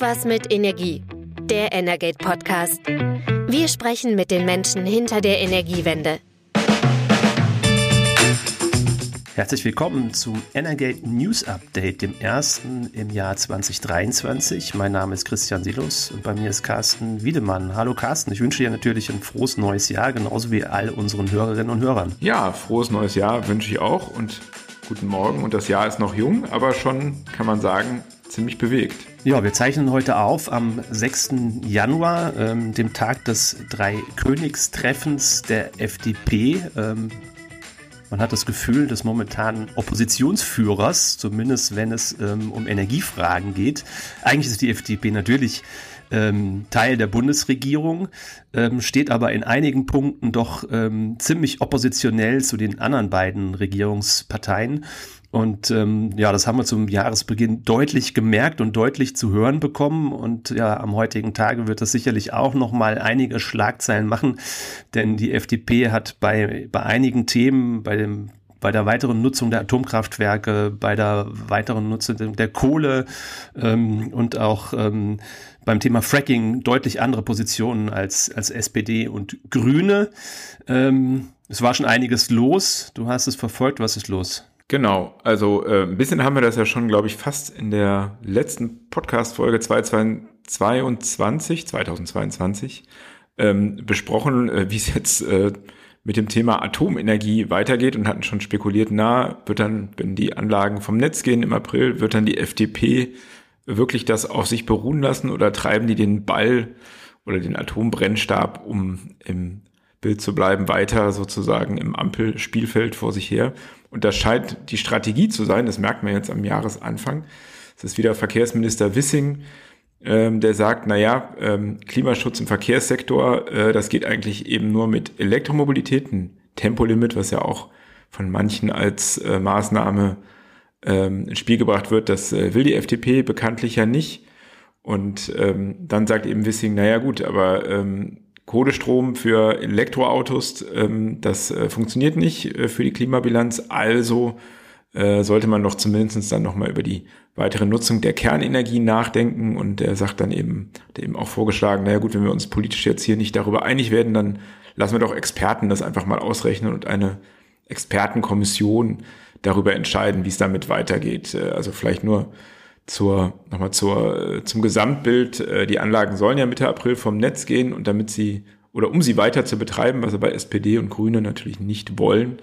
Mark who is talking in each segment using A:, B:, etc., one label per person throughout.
A: Irgendwas mit Energie. Der Energate Podcast. Wir sprechen mit den Menschen hinter der Energiewende.
B: Herzlich willkommen zum Energate News Update, dem ersten im Jahr 2023. Mein Name ist Christian Silus und bei mir ist Carsten Wiedemann. Hallo Carsten, ich wünsche dir natürlich ein frohes neues Jahr, genauso wie all unseren Hörerinnen und Hörern.
C: Ja, frohes neues Jahr wünsche ich auch und guten Morgen. Und das Jahr ist noch jung, aber schon, kann man sagen, ziemlich bewegt.
B: Ja, wir zeichnen heute auf am 6. Januar, ähm, dem Tag des Drei-Königstreffens der FDP. Ähm, man hat das Gefühl des momentanen Oppositionsführers, zumindest wenn es ähm, um Energiefragen geht. Eigentlich ist die FDP natürlich ähm, Teil der Bundesregierung, ähm, steht aber in einigen Punkten doch ähm, ziemlich oppositionell zu den anderen beiden Regierungsparteien. Und ähm, ja, das haben wir zum Jahresbeginn deutlich gemerkt und deutlich zu hören bekommen. Und ja, am heutigen Tage wird das sicherlich auch noch mal einige Schlagzeilen machen, denn die FDP hat bei bei einigen Themen, bei dem bei der weiteren Nutzung der Atomkraftwerke, bei der weiteren Nutzung der Kohle ähm, und auch ähm, beim Thema Fracking deutlich andere Positionen als, als SPD und Grüne. Ähm, es war schon einiges los. Du hast es verfolgt. Was ist los?
C: Genau, also äh, ein bisschen haben wir das ja schon, glaube ich, fast in der letzten Podcast-Folge 2022, 2022 ähm, besprochen, äh, wie es jetzt äh, mit dem Thema Atomenergie weitergeht und hatten schon spekuliert, na, wird dann, wenn die Anlagen vom Netz gehen im April, wird dann die FDP wirklich das auf sich beruhen lassen oder treiben die den Ball oder den Atombrennstab, um im Bild zu bleiben, weiter sozusagen im Ampelspielfeld vor sich her. Und das scheint die Strategie zu sein, das merkt man jetzt am Jahresanfang. Es ist wieder Verkehrsminister Wissing, ähm, der sagt, na ja, ähm, Klimaschutz im Verkehrssektor, äh, das geht eigentlich eben nur mit Elektromobilität, ein Tempolimit, was ja auch von manchen als äh, Maßnahme ähm, ins Spiel gebracht wird, das äh, will die FDP bekanntlich ja nicht. Und ähm, dann sagt eben Wissing, naja gut, aber ähm, Kohlestrom für Elektroautos, ähm, das äh, funktioniert nicht äh, für die Klimabilanz. Also äh, sollte man doch zumindest dann nochmal über die weitere Nutzung der Kernenergie nachdenken. Und der sagt dann eben, der eben auch vorgeschlagen, naja gut, wenn wir uns politisch jetzt hier nicht darüber einig werden, dann lassen wir doch Experten das einfach mal ausrechnen und eine Expertenkommission darüber entscheiden, wie es damit weitergeht. Äh, also vielleicht nur zur, nochmal zur, äh, zum Gesamtbild. Äh, die Anlagen sollen ja Mitte April vom Netz gehen und damit sie, oder um sie weiter zu betreiben, was aber SPD und Grüne natürlich nicht wollen,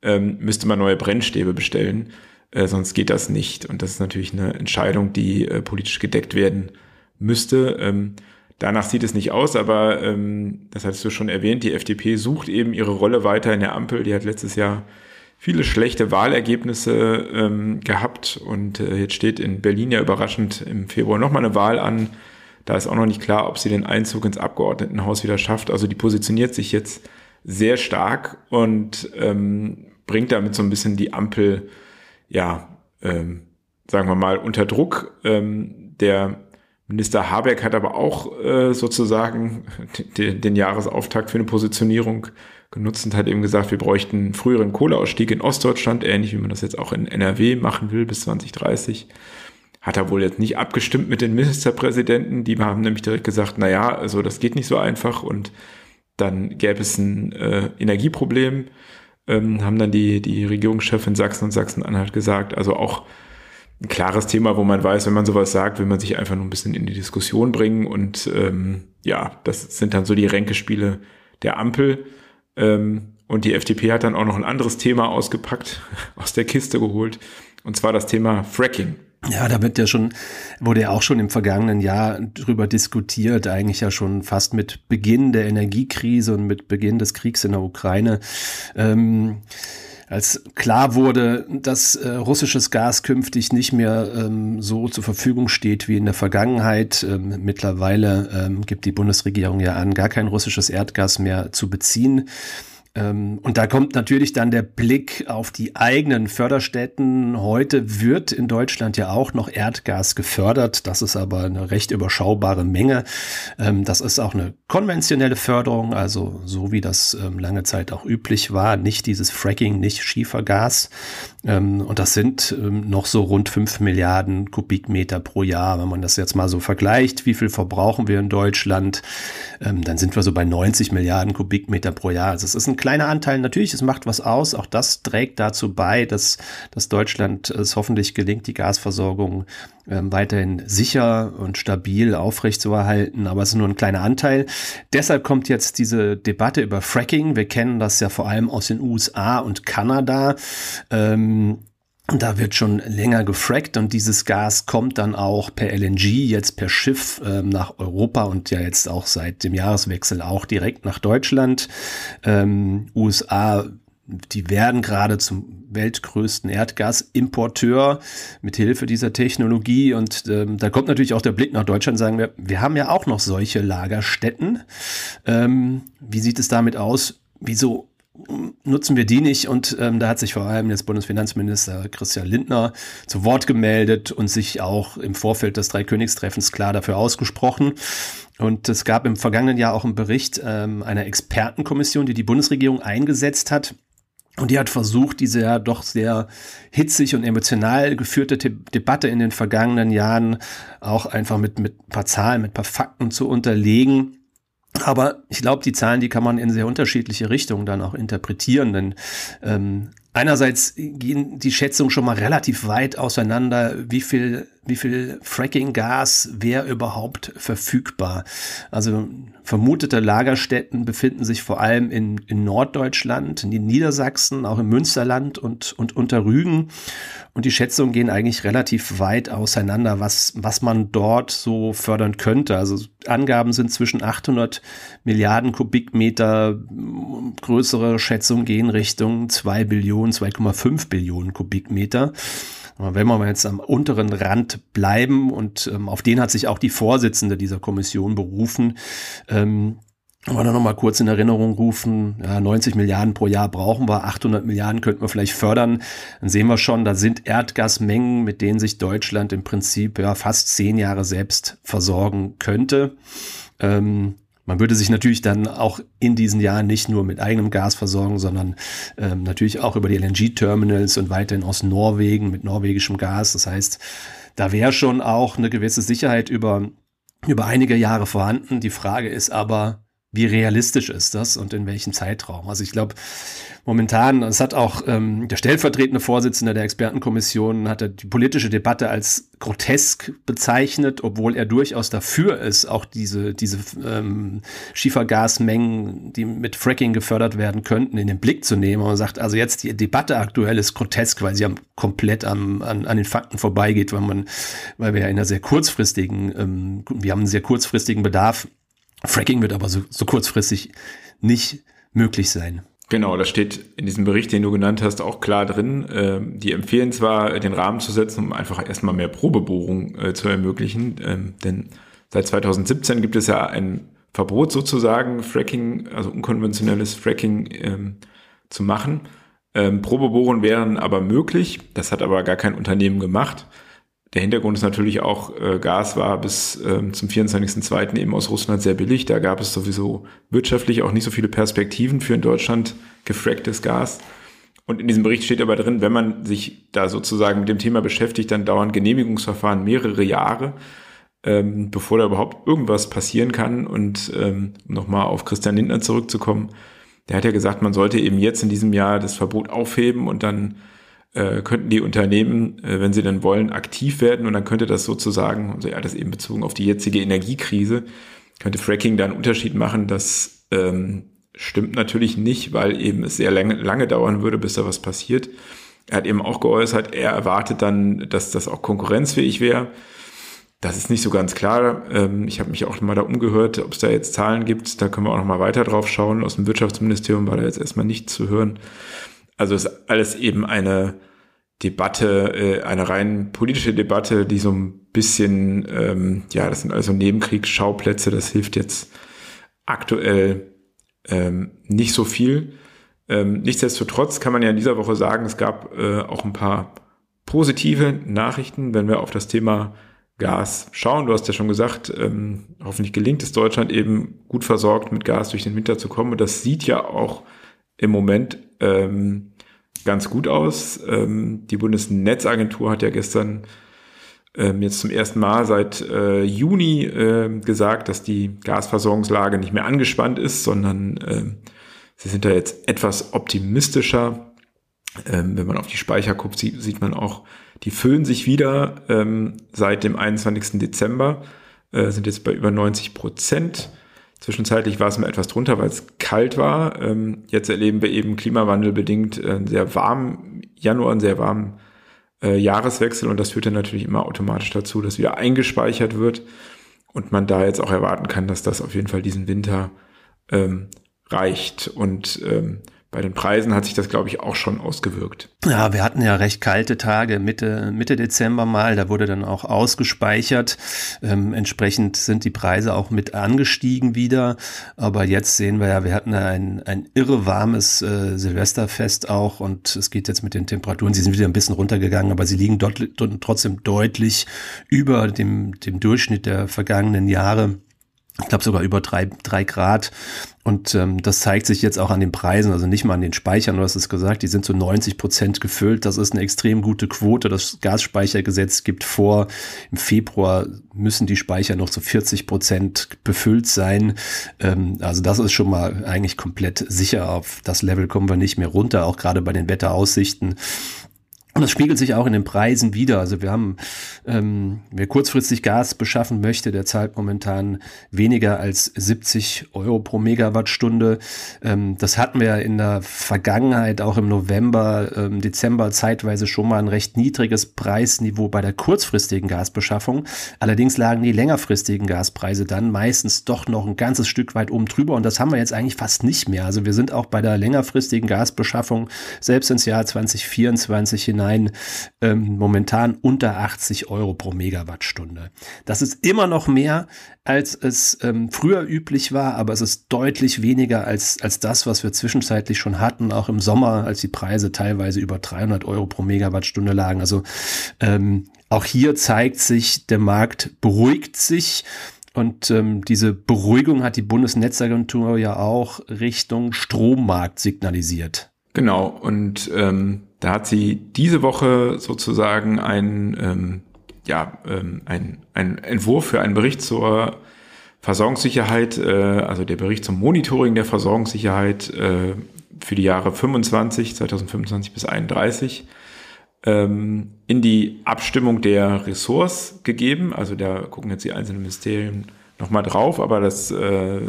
C: ähm, müsste man neue Brennstäbe bestellen. Äh, sonst geht das nicht. Und das ist natürlich eine Entscheidung, die politisch gedeckt werden müsste. Ähm, danach sieht es nicht aus, aber ähm, das hattest du schon erwähnt, die FDP sucht eben ihre Rolle weiter in der Ampel. Die hat letztes Jahr viele schlechte Wahlergebnisse ähm, gehabt und äh, jetzt steht in Berlin ja überraschend im Februar nochmal eine Wahl an. Da ist auch noch nicht klar, ob sie den Einzug ins Abgeordnetenhaus wieder schafft. Also die positioniert sich jetzt sehr stark und ähm, bringt damit so ein bisschen die Ampel, ja, ähm, sagen wir mal, unter Druck. Ähm, der Minister Habeck hat aber auch äh, sozusagen den, den Jahresauftakt für eine Positionierung genutzt und hat eben gesagt, wir bräuchten einen früheren Kohleausstieg in Ostdeutschland, ähnlich wie man das jetzt auch in NRW machen will bis 2030. Hat er wohl jetzt nicht abgestimmt mit den Ministerpräsidenten, die haben nämlich direkt gesagt, na ja, also das geht nicht so einfach und dann gäbe es ein äh, Energieproblem, ähm, haben dann die, die Regierungschefin Sachsen und Sachsen-Anhalt gesagt, also auch ein klares Thema, wo man weiß, wenn man sowas sagt, will man sich einfach nur ein bisschen in die Diskussion bringen und ähm, ja, das sind dann so die Ränkespiele der Ampel. Ähm, und die FDP hat dann auch noch ein anderes Thema ausgepackt, aus der Kiste geholt, und zwar das Thema Fracking.
B: Ja, da wird ja schon, wurde ja auch schon im vergangenen Jahr drüber diskutiert, eigentlich ja schon fast mit Beginn der Energiekrise und mit Beginn des Kriegs in der Ukraine. Ähm, als klar wurde, dass äh, russisches Gas künftig nicht mehr ähm, so zur Verfügung steht wie in der Vergangenheit. Ähm, mittlerweile ähm, gibt die Bundesregierung ja an, gar kein russisches Erdgas mehr zu beziehen. Ähm, und da kommt natürlich dann der Blick auf die eigenen Förderstätten. Heute wird in Deutschland ja auch noch Erdgas gefördert. Das ist aber eine recht überschaubare Menge. Ähm, das ist auch eine konventionelle Förderung, also so wie das ähm, lange Zeit auch üblich war. Nicht dieses Fracking, nicht Schiefergas. Und das sind noch so rund fünf Milliarden Kubikmeter pro Jahr. Wenn man das jetzt mal so vergleicht, wie viel verbrauchen wir in Deutschland, dann sind wir so bei 90 Milliarden Kubikmeter pro Jahr. Also es ist ein kleiner Anteil natürlich, es macht was aus. Auch das trägt dazu bei, dass, dass Deutschland es hoffentlich gelingt, die Gasversorgung ähm, weiterhin sicher und stabil aufrechtzuerhalten. Aber es ist nur ein kleiner Anteil. Deshalb kommt jetzt diese Debatte über Fracking. Wir kennen das ja vor allem aus den USA und Kanada. Ähm, da wird schon länger gefrackt und dieses Gas kommt dann auch per LNG, jetzt per Schiff ähm, nach Europa und ja jetzt auch seit dem Jahreswechsel auch direkt nach Deutschland. Ähm, USA, die werden gerade zum weltgrößten Erdgasimporteur mit Hilfe dieser Technologie. Und ähm, da kommt natürlich auch der Blick nach Deutschland, sagen wir, wir haben ja auch noch solche Lagerstätten. Ähm, wie sieht es damit aus? Wieso nutzen wir die nicht. Und ähm, da hat sich vor allem jetzt Bundesfinanzminister Christian Lindner zu Wort gemeldet und sich auch im Vorfeld des Dreikönigstreffens klar dafür ausgesprochen. Und es gab im vergangenen Jahr auch einen Bericht ähm, einer Expertenkommission, die die Bundesregierung eingesetzt hat. Und die hat versucht, diese ja doch sehr hitzig und emotional geführte Debatte in den vergangenen Jahren auch einfach mit, mit ein paar Zahlen, mit ein paar Fakten zu unterlegen aber ich glaube, die Zahlen, die kann man in sehr unterschiedliche Richtungen dann auch interpretieren, denn ähm, einerseits gehen die Schätzungen schon mal relativ weit auseinander, wie viel wie viel Fracking-Gas wäre überhaupt verfügbar. Also vermutete Lagerstätten befinden sich vor allem in, in Norddeutschland, in Niedersachsen, auch im Münsterland und, und unter Rügen. Und die Schätzungen gehen eigentlich relativ weit auseinander, was, was man dort so fördern könnte. Also Angaben sind zwischen 800 Milliarden Kubikmeter, größere Schätzungen gehen Richtung 2 Billionen, 2,5 Billionen Kubikmeter. Wenn wir jetzt am unteren Rand bleiben und ähm, auf den hat sich auch die Vorsitzende dieser Kommission berufen, ähm, wollen wir noch mal kurz in Erinnerung rufen, ja, 90 Milliarden pro Jahr brauchen wir, 800 Milliarden könnten wir vielleicht fördern. Dann sehen wir schon, da sind Erdgasmengen, mit denen sich Deutschland im Prinzip ja fast zehn Jahre selbst versorgen könnte. Ähm, man würde sich natürlich dann auch in diesen Jahren nicht nur mit eigenem Gas versorgen, sondern ähm, natürlich auch über die LNG-Terminals und weiterhin aus Norwegen mit norwegischem Gas. Das heißt, da wäre schon auch eine gewisse Sicherheit über, über einige Jahre vorhanden. Die Frage ist aber, wie realistisch ist das und in welchem Zeitraum? Also ich glaube, momentan, es hat auch ähm, der stellvertretende Vorsitzende der Expertenkommission, hat die politische Debatte als grotesk bezeichnet, obwohl er durchaus dafür ist, auch diese, diese ähm, Schiefergasmengen, die mit Fracking gefördert werden könnten, in den Blick zu nehmen. Und sagt, also jetzt die Debatte aktuell ist grotesk, weil sie am, komplett am, an, an den Fakten vorbeigeht, weil man, weil wir ja in einer sehr kurzfristigen, ähm, wir haben einen sehr kurzfristigen Bedarf Fracking wird aber so, so kurzfristig nicht möglich sein.
C: Genau, das steht in diesem Bericht, den du genannt hast, auch klar drin. Ähm, die empfehlen zwar, den Rahmen zu setzen, um einfach erstmal mehr Probebohrung äh, zu ermöglichen, ähm, denn seit 2017 gibt es ja ein Verbot sozusagen, Fracking, also unkonventionelles Fracking ähm, zu machen. Ähm, Probebohren wären aber möglich, das hat aber gar kein Unternehmen gemacht. Der Hintergrund ist natürlich auch, äh, Gas war bis ähm, zum 24.02. eben aus Russland sehr billig. Da gab es sowieso wirtschaftlich auch nicht so viele Perspektiven für in Deutschland gefracktes Gas. Und in diesem Bericht steht aber drin, wenn man sich da sozusagen mit dem Thema beschäftigt, dann dauern Genehmigungsverfahren mehrere Jahre, ähm, bevor da überhaupt irgendwas passieren kann. Und ähm, nochmal auf Christian Lindner zurückzukommen, der hat ja gesagt, man sollte eben jetzt in diesem Jahr das Verbot aufheben und dann äh, könnten die Unternehmen, äh, wenn sie dann wollen, aktiv werden und dann könnte das sozusagen, also ja, das eben bezogen auf die jetzige Energiekrise, könnte Fracking da einen Unterschied machen. Das ähm, stimmt natürlich nicht, weil eben es sehr lange, lange dauern würde, bis da was passiert. Er hat eben auch geäußert, er erwartet dann, dass das auch konkurrenzfähig wäre. Das ist nicht so ganz klar. Ähm, ich habe mich auch mal da umgehört, ob es da jetzt Zahlen gibt. Da können wir auch noch mal weiter drauf schauen. Aus dem Wirtschaftsministerium war da jetzt erstmal nichts zu hören. Also ist alles eben eine Debatte, äh, eine rein politische Debatte, die so ein bisschen, ähm, ja, das sind also Nebenkriegsschauplätze, das hilft jetzt aktuell ähm, nicht so viel. Ähm, nichtsdestotrotz kann man ja in dieser Woche sagen, es gab äh, auch ein paar positive Nachrichten, wenn wir auf das Thema Gas schauen. Du hast ja schon gesagt, ähm, hoffentlich gelingt es Deutschland eben gut versorgt mit Gas durch den Winter zu kommen. Und das sieht ja auch im Moment ähm, ganz gut aus. Ähm, die Bundesnetzagentur hat ja gestern ähm, jetzt zum ersten Mal seit äh, Juni äh, gesagt, dass die Gasversorgungslage nicht mehr angespannt ist, sondern äh, sie sind da jetzt etwas optimistischer. Ähm, wenn man auf die Speicher guckt, sieht, sieht man auch, die füllen sich wieder ähm, seit dem 21. Dezember, äh, sind jetzt bei über 90 Prozent. Zwischenzeitlich war es mal etwas drunter, weil es kalt war. Ähm, jetzt erleben wir eben klimawandelbedingt äh, einen sehr warmen Januar, einen sehr warmen äh, Jahreswechsel und das führt dann natürlich immer automatisch dazu, dass wieder eingespeichert wird und man da jetzt auch erwarten kann, dass das auf jeden Fall diesen Winter ähm, reicht. Und ähm, bei den Preisen hat sich das, glaube ich, auch schon ausgewirkt.
B: Ja, wir hatten ja recht kalte Tage Mitte, Mitte Dezember mal. Da wurde dann auch ausgespeichert. Ähm, entsprechend sind die Preise auch mit angestiegen wieder. Aber jetzt sehen wir ja, wir hatten ein, ein irre warmes äh, Silvesterfest auch und es geht jetzt mit den Temperaturen. Sie sind wieder ein bisschen runtergegangen, aber sie liegen dort, trotzdem deutlich über dem, dem Durchschnitt der vergangenen Jahre ich glaube sogar über drei, drei Grad. Und ähm, das zeigt sich jetzt auch an den Preisen, also nicht mal an den Speichern, du hast es gesagt, die sind zu 90 Prozent gefüllt. Das ist eine extrem gute Quote. Das Gasspeichergesetz gibt vor, im Februar müssen die Speicher noch zu 40 Prozent befüllt sein. Ähm, also das ist schon mal eigentlich komplett sicher. Auf das Level kommen wir nicht mehr runter, auch gerade bei den Wetteraussichten. Und das spiegelt sich auch in den Preisen wieder. Also wir haben, ähm, wer kurzfristig Gas beschaffen möchte, der zahlt momentan weniger als 70 Euro pro Megawattstunde. Ähm, das hatten wir in der Vergangenheit, auch im November, ähm, Dezember zeitweise schon mal ein recht niedriges Preisniveau bei der kurzfristigen Gasbeschaffung. Allerdings lagen die längerfristigen Gaspreise dann meistens doch noch ein ganzes Stück weit oben drüber. Und das haben wir jetzt eigentlich fast nicht mehr. Also wir sind auch bei der längerfristigen Gasbeschaffung selbst ins Jahr 2024 hinein hinein ähm, momentan unter 80 Euro pro Megawattstunde. Das ist immer noch mehr, als es ähm, früher üblich war, aber es ist deutlich weniger als, als das, was wir zwischenzeitlich schon hatten, auch im Sommer, als die Preise teilweise über 300 Euro pro Megawattstunde lagen. Also ähm, auch hier zeigt sich, der Markt beruhigt sich. Und ähm, diese Beruhigung hat die Bundesnetzagentur ja auch Richtung Strommarkt signalisiert.
C: Genau, und ähm, da hat sie diese Woche sozusagen ein, ähm, ja, ähm, ein, ein Entwurf für einen Bericht zur Versorgungssicherheit, äh, also der Bericht zum Monitoring der Versorgungssicherheit äh, für die Jahre 25, 2025 bis 31 ähm, in die Abstimmung der Ressorts gegeben. Also da gucken jetzt die einzelnen Ministerien nochmal drauf, aber das äh,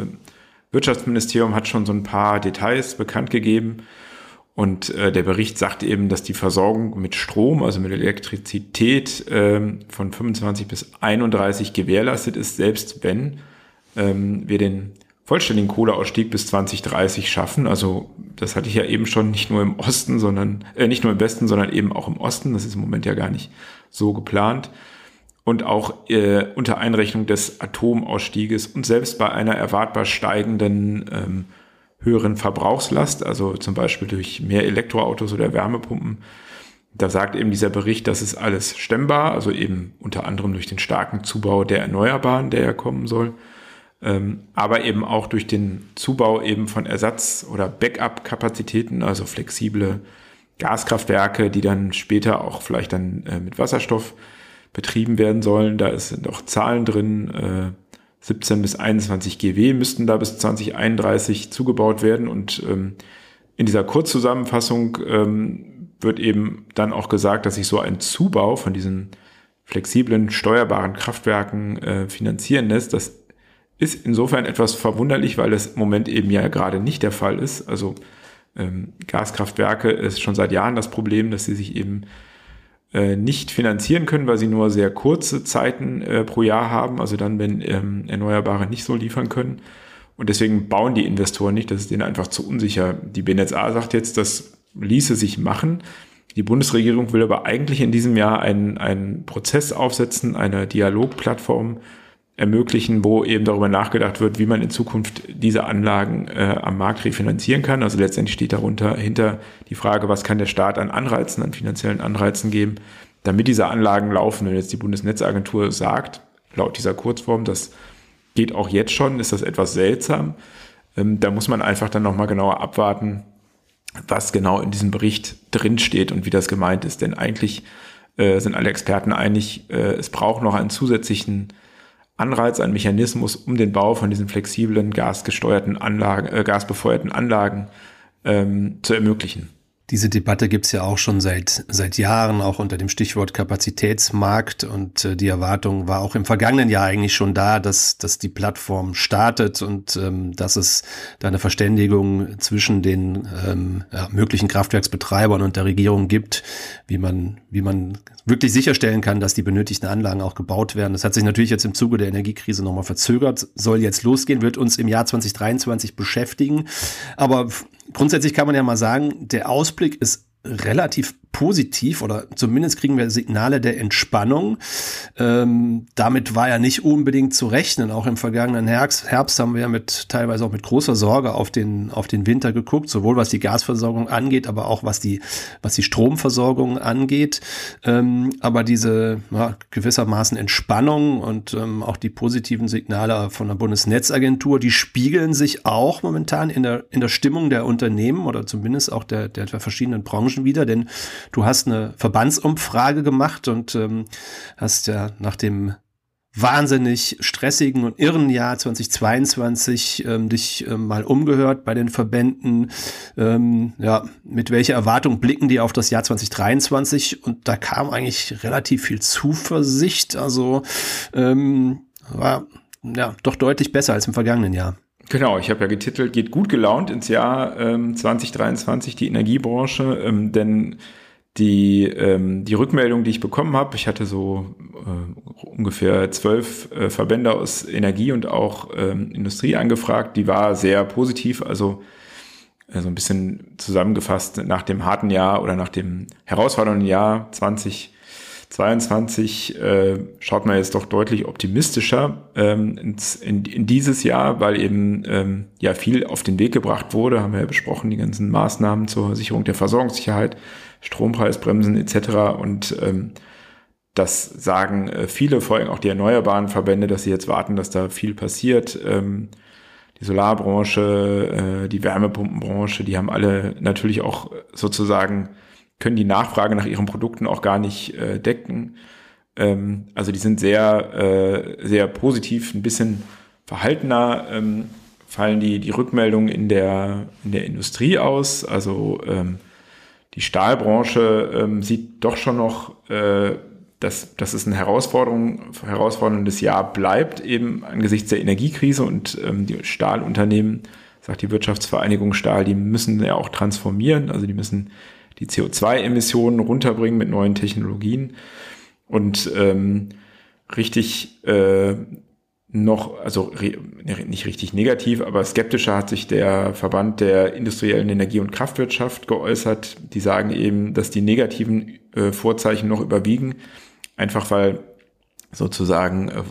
C: Wirtschaftsministerium hat schon so ein paar Details bekannt gegeben. Und äh, der Bericht sagt eben, dass die Versorgung mit Strom, also mit Elektrizität ähm, von 25 bis 31 gewährleistet ist, selbst wenn ähm, wir den vollständigen Kohleausstieg bis 2030 schaffen. Also das hatte ich ja eben schon nicht nur im Osten, sondern äh, nicht nur im Westen, sondern eben auch im Osten. Das ist im Moment ja gar nicht so geplant. Und auch äh, unter Einrechnung des Atomausstieges und selbst bei einer erwartbar steigenden ähm, höheren Verbrauchslast, also zum Beispiel durch mehr Elektroautos oder Wärmepumpen. Da sagt eben dieser Bericht, das ist alles stemmbar, also eben unter anderem durch den starken Zubau der Erneuerbaren, der ja kommen soll, ähm, aber eben auch durch den Zubau eben von Ersatz- oder Backup-Kapazitäten, also flexible Gaskraftwerke, die dann später auch vielleicht dann äh, mit Wasserstoff betrieben werden sollen. Da sind auch Zahlen drin, äh, 17 bis 21 GW müssten da bis 2031 zugebaut werden. Und ähm, in dieser Kurzzusammenfassung ähm, wird eben dann auch gesagt, dass sich so ein Zubau von diesen flexiblen, steuerbaren Kraftwerken äh, finanzieren lässt. Das ist insofern etwas verwunderlich, weil das im Moment eben ja gerade nicht der Fall ist. Also ähm, Gaskraftwerke ist schon seit Jahren das Problem, dass sie sich eben nicht finanzieren können, weil sie nur sehr kurze Zeiten äh, pro Jahr haben, also dann, wenn ähm, Erneuerbare nicht so liefern können. Und deswegen bauen die Investoren nicht, das ist denen einfach zu unsicher. Die BNetzA sagt jetzt, das ließe sich machen. Die Bundesregierung will aber eigentlich in diesem Jahr einen, einen Prozess aufsetzen, eine Dialogplattform ermöglichen, wo eben darüber nachgedacht wird, wie man in Zukunft diese Anlagen äh, am Markt refinanzieren kann. Also letztendlich steht darunter hinter die Frage, was kann der Staat an Anreizen, an finanziellen Anreizen geben, damit diese Anlagen laufen. Wenn jetzt die Bundesnetzagentur sagt, laut dieser Kurzform, das geht auch jetzt schon, ist das etwas seltsam. Ähm, da muss man einfach dann nochmal genauer abwarten, was genau in diesem Bericht drinsteht und wie das gemeint ist. Denn eigentlich äh, sind alle Experten einig, äh, es braucht noch einen zusätzlichen Anreiz, einen Mechanismus, um den Bau von diesen flexiblen gasgesteuerten Anlagen, äh, gasbefeuerten Anlagen ähm, zu ermöglichen.
B: Diese Debatte gibt es ja auch schon seit, seit Jahren, auch unter dem Stichwort Kapazitätsmarkt. Und äh, die Erwartung war auch im vergangenen Jahr eigentlich schon da, dass, dass die Plattform startet und ähm, dass es da eine Verständigung zwischen den ähm, ja, möglichen Kraftwerksbetreibern und der Regierung gibt, wie man, wie man wirklich sicherstellen kann, dass die benötigten Anlagen auch gebaut werden. Das hat sich natürlich jetzt im Zuge der Energiekrise nochmal verzögert, soll jetzt losgehen, wird uns im Jahr 2023 beschäftigen. Aber grundsätzlich kann man ja mal sagen, der Ausblick ist relativ positiv oder zumindest kriegen wir Signale der Entspannung. Ähm, damit war ja nicht unbedingt zu rechnen. Auch im vergangenen Herbst, Herbst haben wir mit teilweise auch mit großer Sorge auf den auf den Winter geguckt, sowohl was die Gasversorgung angeht, aber auch was die was die Stromversorgung angeht. Ähm, aber diese ja, gewissermaßen Entspannung und ähm, auch die positiven Signale von der Bundesnetzagentur, die spiegeln sich auch momentan in der in der Stimmung der Unternehmen oder zumindest auch der der verschiedenen Branchen wieder, denn Du hast eine Verbandsumfrage gemacht und ähm, hast ja nach dem wahnsinnig stressigen und irren Jahr 2022 ähm, dich ähm, mal umgehört bei den Verbänden. Ähm, ja, mit welcher Erwartung blicken die auf das Jahr 2023? Und da kam eigentlich relativ viel Zuversicht. Also ähm, war ja doch deutlich besser als im vergangenen Jahr.
C: Genau, ich habe ja getitelt, geht gut gelaunt ins Jahr ähm, 2023 die Energiebranche, ähm, denn die, ähm, die Rückmeldung, die ich bekommen habe, ich hatte so äh, ungefähr zwölf äh, Verbände aus Energie und auch ähm, Industrie angefragt, die war sehr positiv, also äh, so ein bisschen zusammengefasst nach dem harten Jahr oder nach dem herausfordernden Jahr 2022 äh, schaut man jetzt doch deutlich optimistischer ähm, ins, in, in dieses Jahr, weil eben ähm, ja viel auf den Weg gebracht wurde, haben wir ja besprochen, die ganzen Maßnahmen zur Sicherung der Versorgungssicherheit, Strompreisbremsen etc. Und ähm, das sagen äh, viele, vor allem auch die erneuerbaren Verbände, dass sie jetzt warten, dass da viel passiert. Ähm, die Solarbranche, äh, die Wärmepumpenbranche, die haben alle natürlich auch sozusagen, können die Nachfrage nach ihren Produkten auch gar nicht äh, decken. Ähm, also die sind sehr, äh, sehr positiv, ein bisschen verhaltener. Ähm, fallen die, die Rückmeldungen in der, in der Industrie aus. Also ähm, die Stahlbranche ähm, sieht doch schon noch, äh, dass, dass es ein Herausforderung, herausforderndes Jahr bleibt, eben angesichts der Energiekrise und ähm, die Stahlunternehmen, sagt die Wirtschaftsvereinigung Stahl, die müssen ja auch transformieren, also die müssen die CO2-Emissionen runterbringen mit neuen Technologien und ähm, richtig äh, noch, also ne, nicht richtig negativ, aber skeptischer hat sich der Verband der industriellen Energie- und Kraftwirtschaft geäußert. Die sagen eben, dass die negativen äh, Vorzeichen noch überwiegen, einfach weil sozusagen äh,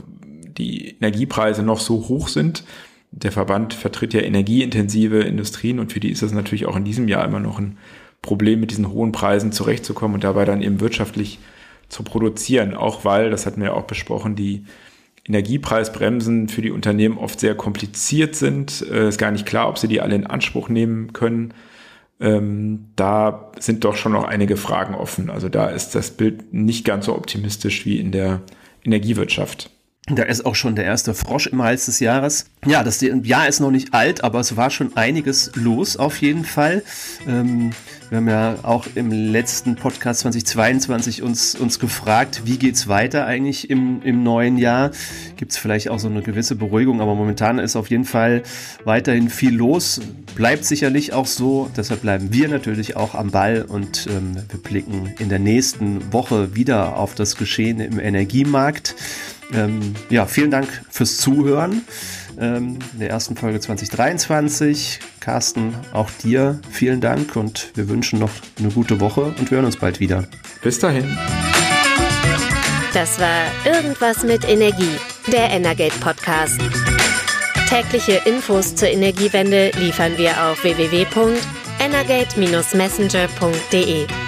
C: die Energiepreise noch so hoch sind. Der Verband vertritt ja energieintensive Industrien und für die ist es natürlich auch in diesem Jahr immer noch ein Problem, mit diesen hohen Preisen zurechtzukommen und dabei dann eben wirtschaftlich zu produzieren, auch weil, das hatten wir ja auch besprochen, die Energiepreisbremsen für die Unternehmen oft sehr kompliziert sind. Es äh, ist gar nicht klar, ob sie die alle in Anspruch nehmen können. Ähm, da sind doch schon noch einige Fragen offen. Also da ist das Bild nicht ganz so optimistisch wie in der Energiewirtschaft.
B: Da ist auch schon der erste Frosch im Hals des Jahres. Ja, das Jahr ist noch nicht alt, aber es war schon einiges los auf jeden Fall. Ähm, wir haben ja auch im letzten Podcast 2022 uns, uns gefragt, wie geht's weiter eigentlich im, im neuen Jahr? Gibt's vielleicht auch so eine gewisse Beruhigung, aber momentan ist auf jeden Fall weiterhin viel los. Bleibt sicherlich auch so. Deshalb bleiben wir natürlich auch am Ball und ähm, wir blicken in der nächsten Woche wieder auf das Geschehen im Energiemarkt. Ähm, ja, vielen Dank fürs Zuhören ähm, in der ersten Folge 2023. Carsten, auch dir vielen Dank und wir wünschen noch eine gute Woche und wir hören uns bald wieder.
C: Bis dahin.
A: Das war Irgendwas mit Energie der Energate Podcast. Tägliche Infos zur Energiewende liefern wir auf www.energate-messenger.de.